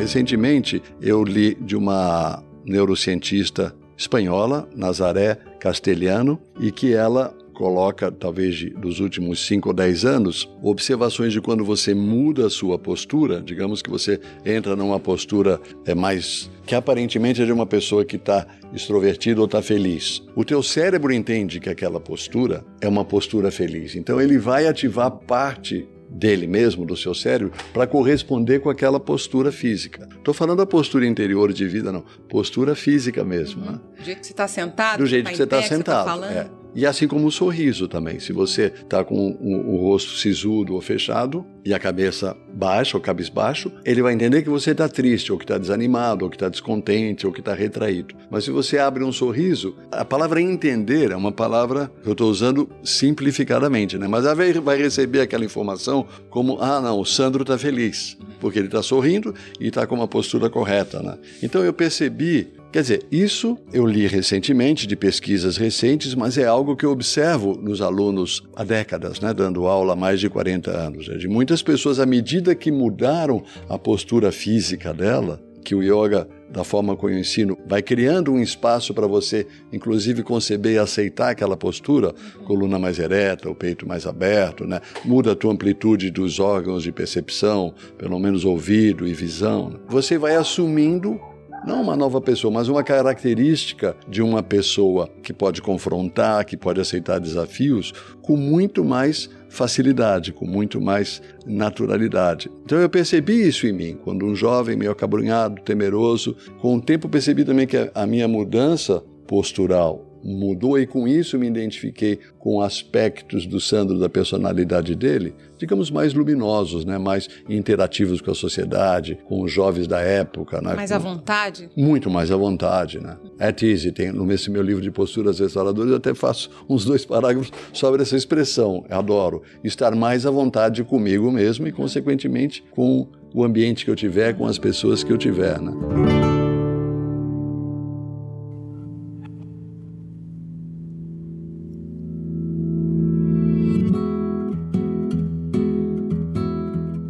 Recentemente, eu li de uma neurocientista espanhola, Nazaré Castelhano, e que ela coloca, talvez dos últimos 5 ou 10 anos, observações de quando você muda a sua postura, digamos que você entra numa postura é mais que aparentemente é de uma pessoa que está extrovertida ou está feliz. O teu cérebro entende que aquela postura é uma postura feliz. Então ele vai ativar parte dele mesmo, do seu cérebro, para corresponder com aquela postura física. Estou falando da postura interior de vida, não. Postura física mesmo. Né? Do jeito que você está sentado? Do jeito tá que você está tá sentado. Tá é. E assim como o sorriso também. Se você está com o, o, rosto sisudo ou fechado e a cabeça baixa ou cabisbaixo, ele vai entender que você está triste, ou que está desanimado, ou que está descontente, ou que está retraído. Mas se você abre um sorriso, a palavra entender é uma palavra que eu estou usando simplificadamente, né? Mas ela vai receber aquela informação como: ah, não, o Sandro está feliz, porque ele está sorrindo e está com uma postura correta, né? Então eu percebi Quer dizer, isso eu li recentemente, de pesquisas recentes, mas é algo que eu observo nos alunos há décadas, né, dando aula há mais de 40 anos. É de muitas pessoas, à medida que mudaram a postura física dela, que o yoga, da forma como eu ensino, vai criando um espaço para você, inclusive, conceber e aceitar aquela postura, coluna mais ereta, o peito mais aberto, né? muda a tua amplitude dos órgãos de percepção, pelo menos ouvido e visão. Né? Você vai assumindo não uma nova pessoa, mas uma característica de uma pessoa que pode confrontar, que pode aceitar desafios com muito mais facilidade, com muito mais naturalidade. Então eu percebi isso em mim, quando um jovem meio acabrunhado, temeroso, com o tempo percebi também que a minha mudança postural mudou e com isso me identifiquei com aspectos do Sandro da personalidade dele, digamos mais luminosos, né, mais interativos com a sociedade, com os jovens da época, né, mais à vontade. Muito mais à vontade, né? At easy tem no meu livro de posturas restauradoras eu até faço uns dois parágrafos sobre essa expressão. Eu adoro estar mais à vontade comigo mesmo e consequentemente com o ambiente que eu tiver, com as pessoas que eu tiver, né?